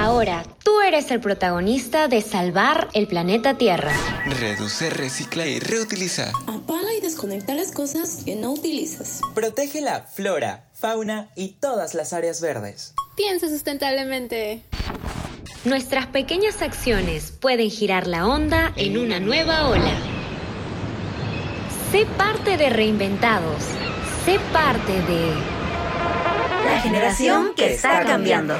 Ahora, tú eres el protagonista de salvar el planeta Tierra. Reduce, recicla y reutiliza. Apaga y desconecta las cosas que no utilizas. Protege la flora, fauna y todas las áreas verdes. Piensa sustentablemente. Nuestras pequeñas acciones pueden girar la onda en una nueva ola. Sé parte de Reinventados. Sé parte de... La generación que está cambiando.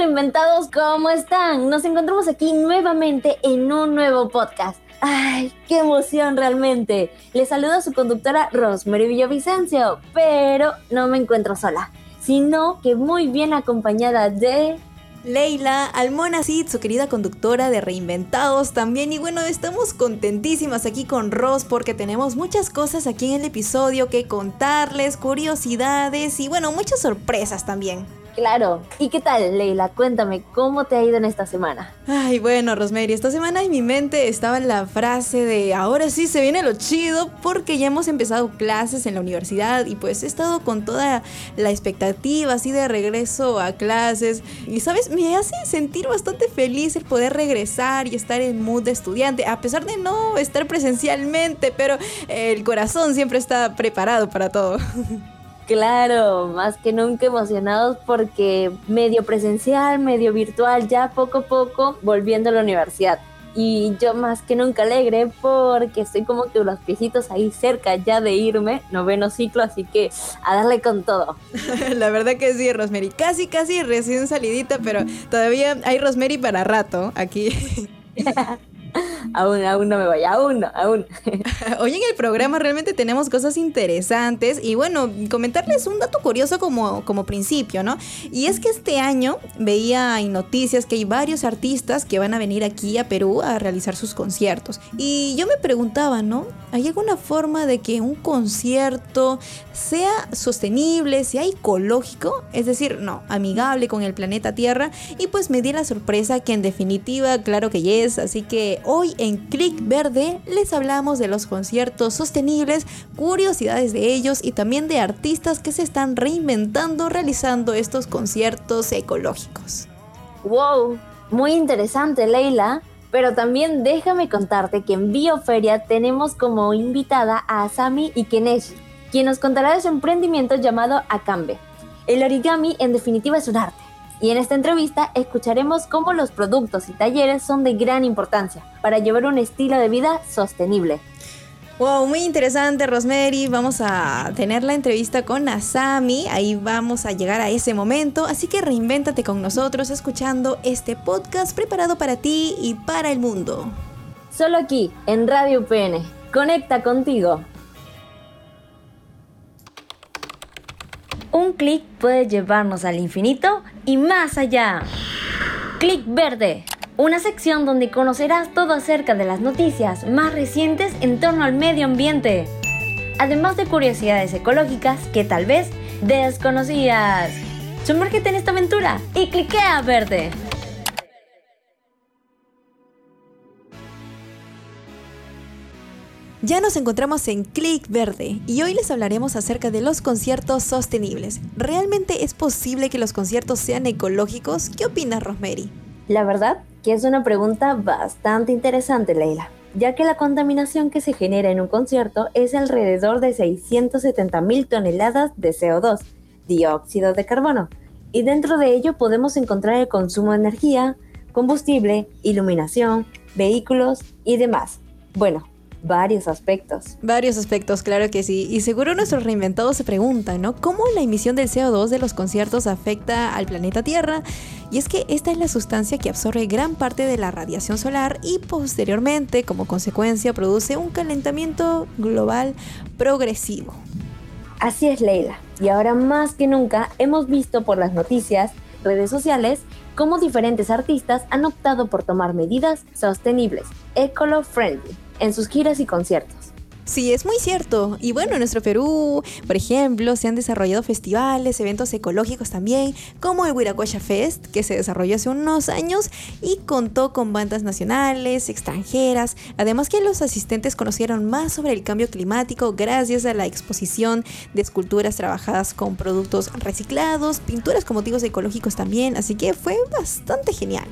Reinventados, ¿cómo están? Nos encontramos aquí nuevamente en un nuevo podcast. ¡Ay, qué emoción realmente! Les a su conductora Rosemary Villavicencio, pero no me encuentro sola, sino que muy bien acompañada de... Leila, Almona Cid, su querida conductora de Reinventados también. Y bueno, estamos contentísimas aquí con Ros porque tenemos muchas cosas aquí en el episodio que contarles, curiosidades y bueno, muchas sorpresas también. Claro. ¿Y qué tal, Leila? Cuéntame, ¿cómo te ha ido en esta semana? Ay, bueno, Rosemary, esta semana en mi mente estaba la frase de ahora sí se viene lo chido porque ya hemos empezado clases en la universidad y pues he estado con toda la expectativa así de regreso a clases y sabes, me hace sentir bastante feliz el poder regresar y estar en mood de estudiante, a pesar de no estar presencialmente, pero el corazón siempre está preparado para todo. Claro, más que nunca emocionados porque medio presencial, medio virtual, ya poco a poco volviendo a la universidad. Y yo más que nunca alegre porque estoy como que los piecitos ahí cerca ya de irme, noveno ciclo, así que a darle con todo. la verdad que sí, Rosemary. Casi, casi recién salidita, pero todavía hay Rosemary para rato aquí. aún, aún no me voy, aún no, aún. Hoy en el programa realmente tenemos cosas interesantes y bueno, comentarles un dato curioso como, como principio, ¿no? Y es que este año veía en noticias que hay varios artistas que van a venir aquí a Perú a realizar sus conciertos. Y yo me preguntaba, ¿no? ¿Hay alguna forma de que un concierto sea sostenible, sea ecológico? Es decir, no, amigable con el planeta Tierra. Y pues me di la sorpresa que en definitiva, claro que es. Así que hoy en Click Verde les hablamos de los conciertos sostenibles, curiosidades de ellos y también de artistas que se están reinventando realizando estos conciertos ecológicos. ¡Wow! Muy interesante, Leila. Pero también déjame contarte que en Bioferia tenemos como invitada a Asami Ikeneshi, quien nos contará de su emprendimiento llamado Akambe. El origami en definitiva es un arte. Y en esta entrevista escucharemos cómo los productos y talleres son de gran importancia para llevar un estilo de vida sostenible. Wow, muy interesante, Rosemary. Vamos a tener la entrevista con Asami. Ahí vamos a llegar a ese momento. Así que reinvéntate con nosotros escuchando este podcast preparado para ti y para el mundo. Solo aquí, en Radio UPN. Conecta contigo. Un clic puede llevarnos al infinito y más allá. Clic verde una sección donde conocerás todo acerca de las noticias más recientes en torno al medio ambiente, además de curiosidades ecológicas que tal vez desconocías. Sumérgete en esta aventura y cliquea verde. Ya nos encontramos en Click Verde y hoy les hablaremos acerca de los conciertos sostenibles. ¿Realmente es posible que los conciertos sean ecológicos? ¿Qué opinas, Rosemary? La verdad que es una pregunta bastante interesante, Leila, ya que la contaminación que se genera en un concierto es alrededor de 670 mil toneladas de CO2, dióxido de carbono, y dentro de ello podemos encontrar el consumo de energía, combustible, iluminación, vehículos y demás. Bueno, varios aspectos. Varios aspectos, claro que sí. Y seguro nuestros reinventados se preguntan, ¿no? ¿Cómo la emisión del CO2 de los conciertos afecta al planeta Tierra? Y es que esta es la sustancia que absorbe gran parte de la radiación solar y posteriormente, como consecuencia, produce un calentamiento global progresivo. Así es, Leila. Y ahora más que nunca hemos visto por las noticias, redes sociales, cómo diferentes artistas han optado por tomar medidas sostenibles, ecolo-friendly, en sus giras y conciertos. Sí, es muy cierto. Y bueno, en nuestro Perú, por ejemplo, se han desarrollado festivales, eventos ecológicos también, como el Huiracocha Fest, que se desarrolló hace unos años y contó con bandas nacionales, extranjeras, además que los asistentes conocieron más sobre el cambio climático gracias a la exposición de esculturas trabajadas con productos reciclados, pinturas con motivos ecológicos también, así que fue bastante genial.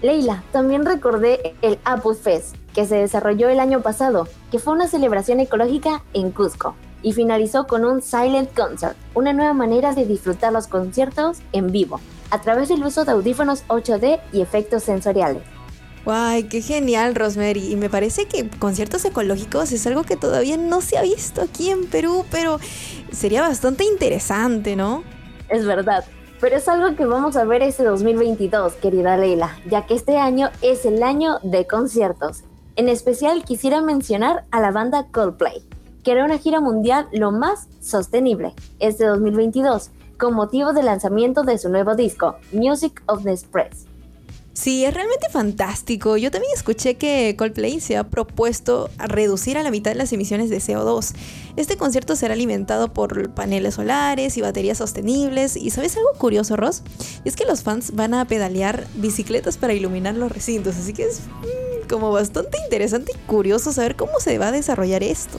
Leila, también recordé el Apple Fest, que se desarrolló el año pasado, que fue una celebración ecológica en Cusco y finalizó con un Silent Concert, una nueva manera de disfrutar los conciertos en vivo, a través del uso de audífonos 8D y efectos sensoriales. ¡Guay, qué genial, Rosemary! Y me parece que conciertos ecológicos es algo que todavía no se ha visto aquí en Perú, pero sería bastante interesante, ¿no? Es verdad, pero es algo que vamos a ver este 2022, querida Leila, ya que este año es el año de conciertos en especial quisiera mencionar a la banda Coldplay, que hará una gira mundial lo más sostenible este 2022, con motivo del lanzamiento de su nuevo disco, Music of the Express. Sí, es realmente fantástico. Yo también escuché que Coldplay se ha propuesto reducir a la mitad las emisiones de CO2. Este concierto será alimentado por paneles solares y baterías sostenibles. ¿Y sabes algo curioso, Ross? es que los fans van a pedalear bicicletas para iluminar los recintos, así que es como bastante interesante y curioso saber cómo se va a desarrollar esto.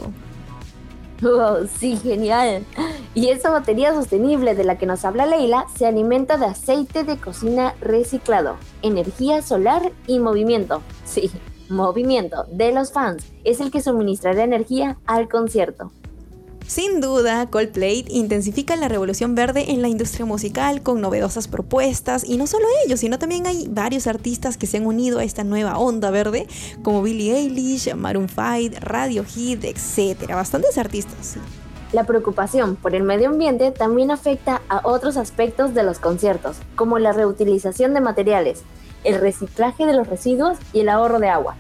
Wow, sí, genial. Y esa batería sostenible de la que nos habla Leila se alimenta de aceite de cocina reciclado, energía solar y movimiento. Sí, movimiento de los fans es el que suministrará energía al concierto. Sin duda, Coldplay intensifica la revolución verde en la industria musical con novedosas propuestas y no solo ellos, sino también hay varios artistas que se han unido a esta nueva onda verde como Billie Eilish, Maroon 5, Radiohead, etc. Bastantes artistas. La preocupación por el medio ambiente también afecta a otros aspectos de los conciertos, como la reutilización de materiales, el reciclaje de los residuos y el ahorro de agua.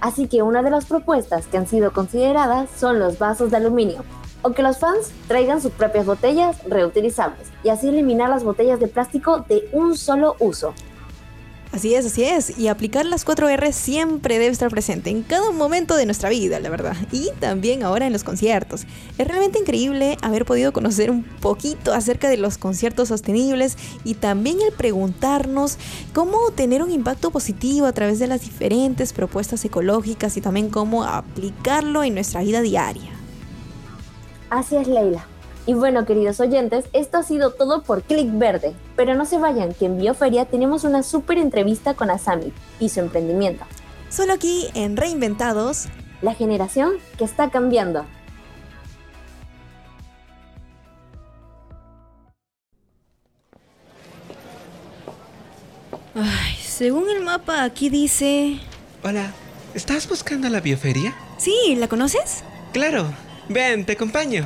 Así que una de las propuestas que han sido consideradas son los vasos de aluminio, o que los fans traigan sus propias botellas reutilizables y así eliminar las botellas de plástico de un solo uso. Así es, así es. Y aplicar las 4 R siempre debe estar presente en cada momento de nuestra vida, la verdad. Y también ahora en los conciertos. Es realmente increíble haber podido conocer un poquito acerca de los conciertos sostenibles y también el preguntarnos cómo tener un impacto positivo a través de las diferentes propuestas ecológicas y también cómo aplicarlo en nuestra vida diaria. Así es, Leila. Y bueno, queridos oyentes, esto ha sido todo por Click Verde. Pero no se vayan, que en Bioferia tenemos una súper entrevista con Asami y su emprendimiento. Solo aquí en Reinventados, la generación que está cambiando. Ay, según el mapa aquí dice... Hola, ¿estás buscando la bioferia? Sí, ¿la conoces? Claro, ven, te acompaño.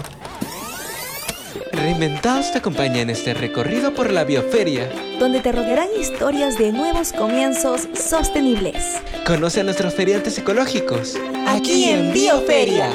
Reinventados te acompaña en este recorrido por la bioferia, donde te rodearán historias de nuevos comienzos sostenibles. Conoce a nuestros feriantes ecológicos, aquí en Bioferia.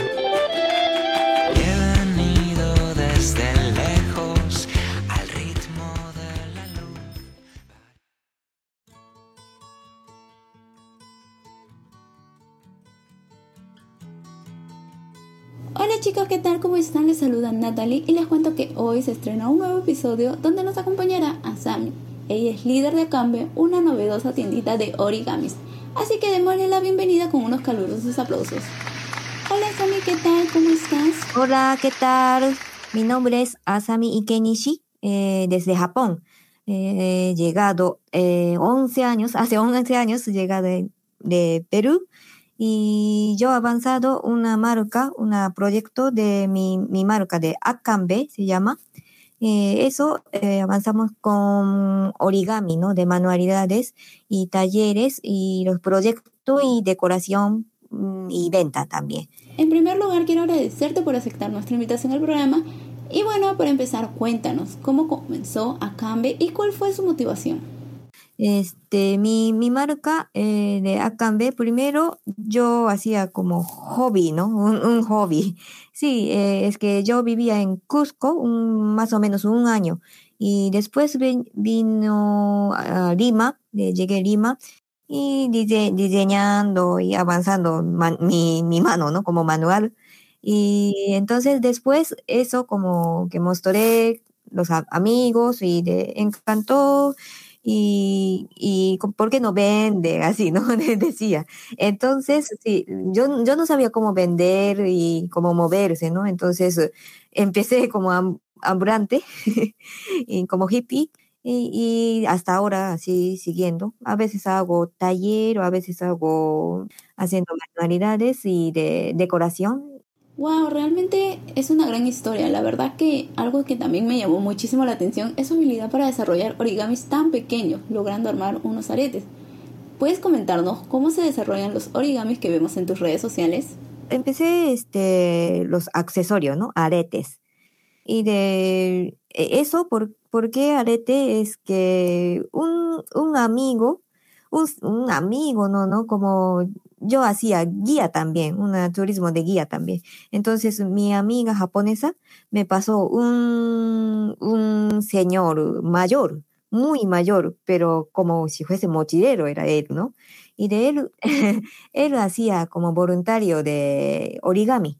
Natalie y les cuento que hoy se estrena un nuevo episodio donde nos acompañará Asami. Ella es líder de Akambe, una novedosa tiendita de origamis. Así que démosle la bienvenida con unos calurosos aplausos. Hola Asami, ¿qué tal? ¿Cómo estás? Hola, ¿qué tal? Mi nombre es Asami Ikenishi, eh, desde Japón. Eh, llegado 11 eh, años, hace 11 años llegado de Perú y yo he avanzado una marca, un proyecto de mi, mi marca de Akambe, se llama. Eh, eso eh, avanzamos con origami, ¿no? De manualidades y talleres y los proyectos y decoración mm, y venta también. En primer lugar, quiero agradecerte por aceptar nuestra invitación al programa. Y bueno, para empezar, cuéntanos cómo comenzó Akambe y cuál fue su motivación. Este, mi, mi marca eh, de Akambe, primero yo hacía como hobby, ¿no? Un, hobby. Sí, eh, es que yo vivía en Cusco un, más o menos un año y después vino a Lima, llegué a Lima y diseñando y avanzando mi, mi mano, ¿no? Como manual. Y entonces después eso como que mostré los amigos y de encantó y, y ¿por qué no vende? Así, ¿no? Decía. Entonces, sí, yo, yo no sabía cómo vender y cómo moverse, ¿no? Entonces empecé como ambulante y como hippie y, y, hasta ahora así siguiendo. A veces hago taller o a veces hago haciendo manualidades y de decoración Wow, realmente es una gran historia. La verdad que algo que también me llamó muchísimo la atención es su habilidad para desarrollar origamis tan pequeños, logrando armar unos aretes. ¿Puedes comentarnos cómo se desarrollan los origamis que vemos en tus redes sociales? Empecé este los accesorios, ¿no? Aretes. Y de e, eso, ¿por, ¿por qué arete? Es que un, un amigo, un, un amigo, ¿no? ¿no? Como yo hacía guía también, un turismo de guía también. Entonces mi amiga japonesa me pasó un, un señor mayor, muy mayor, pero como si fuese mochilero era él, ¿no? Y de él, él hacía como voluntario de origami.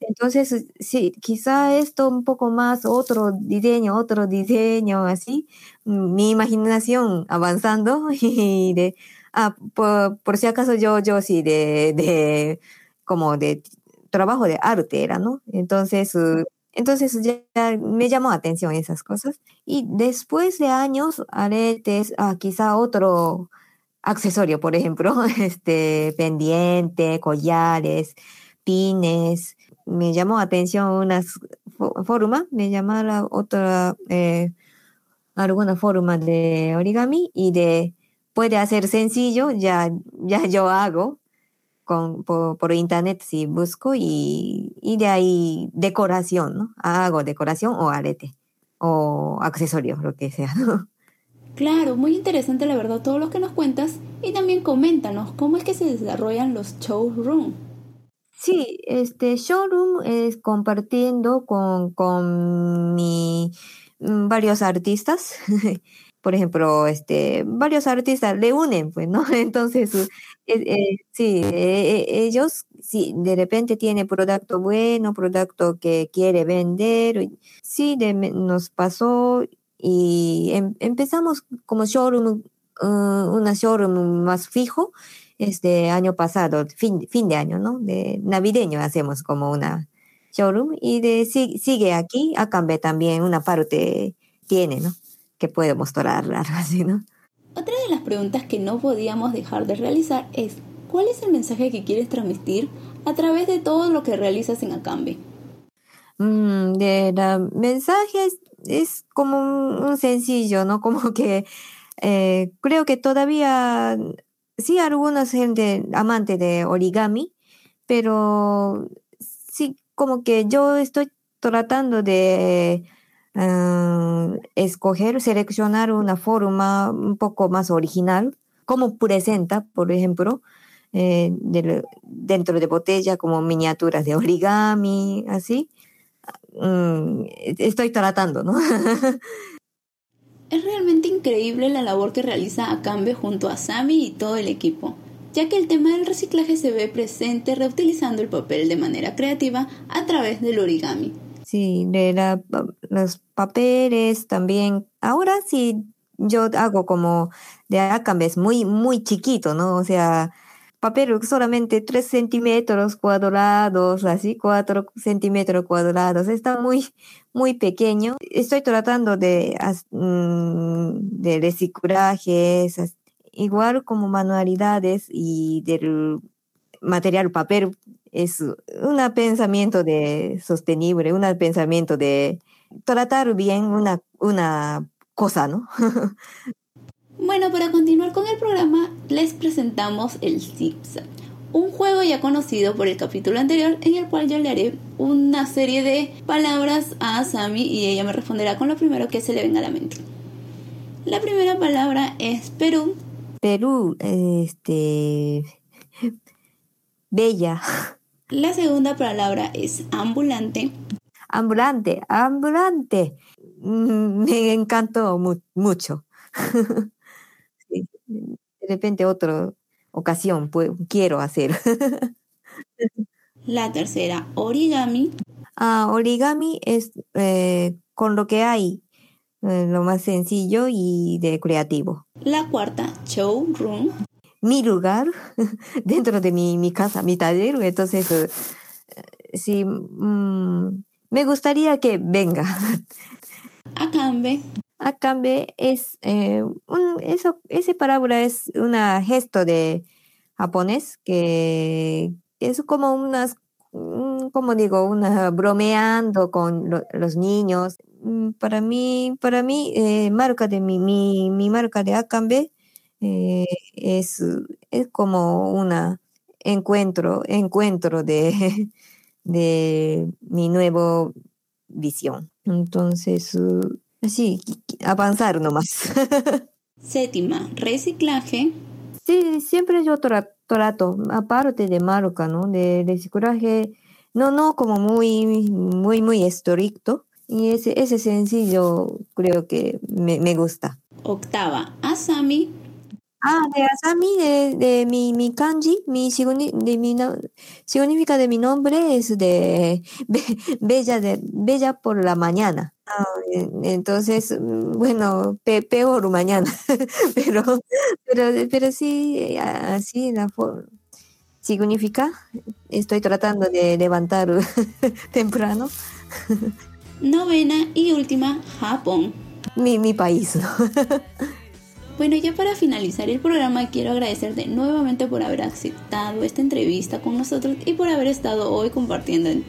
Entonces, sí, quizá esto un poco más, otro diseño, otro diseño, así, mi imaginación avanzando y de, Ah, por, si acaso yo, yo sí, de, de, como de trabajo de arte era, ¿no? Entonces, uh, entonces ya me llamó atención esas cosas. Y después de años, aretes, ah, quizá otro accesorio, por ejemplo, este, pendiente, collares, pines. Me llamó atención una forma, me llamó la otra, eh, alguna forma de origami y de puede hacer sencillo, ya, ya yo hago con, por, internet si busco y, y, de ahí decoración, ¿no? Hago decoración o arete o accesorios, lo que sea, Claro, muy interesante la verdad todo lo que nos cuentas y también coméntanos cómo es que se desarrollan los showroom. Sí, este showroom es compartiendo con, con mi, mm, varios artistas por ejemplo, este, varios artistas le unen, pues, ¿no? Entonces, eh, eh, sí, eh, ellos, sí, de repente tiene producto bueno, producto que quiere vender, sí, nos pasó y em, empezamos como showroom, uh, una showroom más fijo, este año pasado, fin, fin de año, ¿no? De navideño hacemos como una showroom y de, sigue aquí, a cambio también una parte tiene, ¿no? Que puede mostrar algo así, ¿no? Otra de las preguntas que no podíamos dejar de realizar es, ¿cuál es el mensaje que quieres transmitir a través de todo lo que realizas en Acambe? Mm, de la mensaje es, como un, sencillo, ¿no? Como que eh, creo que todavía sí alguna gente amante de origami, pero sí como que yo estoy tratando de Ah, escoger, seleccionar una forma un poco más original, como presenta, por ejemplo, eh, dentro de botella como miniaturas de origami, así. Mm, estoy tratando, ¿no? es realmente increíble la labor que realiza Akambe junto a Sami y todo el equipo, ya que el tema del reciclaje se ve presente reutilizando el papel de manera creativa a través del origami. Sí, de la, los papeles también. Ahora sí, yo hago como de Acambe, es muy, muy chiquito, ¿no? O sea, papel solamente 3 centímetros cuadrados, así, 4 centímetros cuadrados. Está muy, muy pequeño. Estoy tratando de, mm, de reciclajes, igual como manualidades y del material papel es un pensamiento de sostenible, un pensamiento de tratar bien una, una cosa, ¿no? bueno, para continuar con el programa, les presentamos el ZipZap, un juego ya conocido por el capítulo anterior en el cual yo le haré una serie de palabras a Sami y ella me responderá con lo primero que se le venga a la mente. La primera palabra es Perú. Perú, este... Bella. La segunda palabra es ambulante. Ambulante, ambulante. Mm, me encantó mucho. De repente otra ocasión quiero hacer. La tercera, origami. Ah, origami es eh, con lo que hay, eh, lo más sencillo y de creativo. La cuarta, showroom. Mi lugar dentro de mi, mi casa, mi taller, entonces eh, sí, mm, me gustaría que venga. Akambe. Akambe es, eh, un, eso, ese parábola es un gesto de japonés que es como unas, como digo, una bromeando con lo- los niños. Mm, Para mí, para mí, eh, marca de mi, mi, mi marca de Akambe eh, es, es como una encuentro, encuentro de, de mi nuevo visión. Entonces, uh, así, avanzar nomás. Séptima, reciclaje. Sí, siempre yo tra- trato, aparte de marca, ¿no? De reciclaje, no, no como muy, muy, muy estricto. Y ese, ese sencillo creo que me, me gusta. Octava, asami. Ah, de Asami, de, de mi, mi kanji, mi, de mi no- significa de mi nombre es de be- bella, de bella por la mañana. Ah, en- entonces, mm, bueno, pe- peor mañana, pero, pero, pero sí, eh, así la forma. Significa, estoy tratando de levantar temprano Novena y última, Japón. mi, mi país, ¿no? Bueno, ya para finalizar el programa quiero agradecerte nuevamente por haber aceptado esta entrevista con nosotros y por haber estado hoy compartiendo en-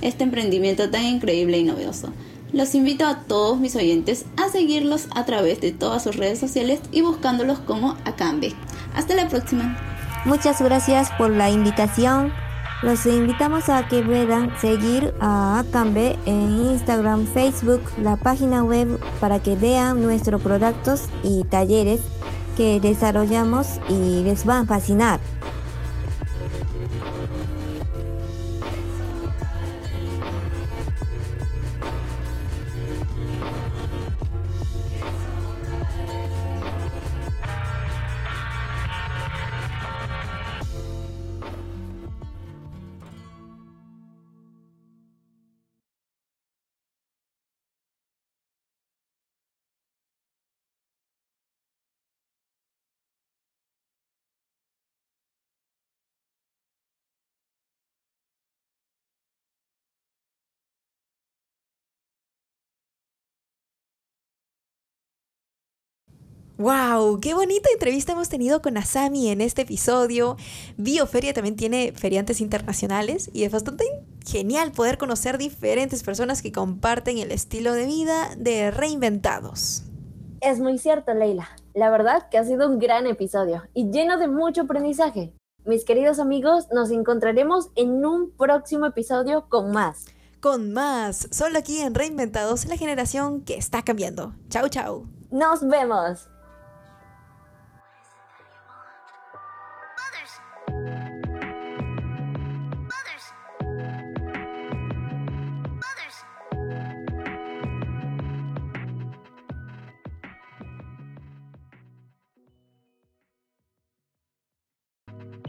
este emprendimiento tan increíble y novedoso. Los invito a todos mis oyentes a seguirlos a través de todas sus redes sociales y buscándolos como Akambe. Hasta la próxima. Muchas gracias por la invitación. Los invitamos a que puedan seguir a Akambe en Instagram, Facebook, la página web para que vean nuestros productos y talleres que desarrollamos y les van a fascinar. ¡Wow! ¡Qué bonita entrevista hemos tenido con Asami en este episodio! Bioferia también tiene feriantes internacionales y es bastante genial poder conocer diferentes personas que comparten el estilo de vida de reinventados. Es muy cierto, Leila. La verdad que ha sido un gran episodio y lleno de mucho aprendizaje. Mis queridos amigos, nos encontraremos en un próximo episodio con más. Con más, solo aquí en Reinventados, la generación que está cambiando. ¡Chao, chao! ¡Nos vemos!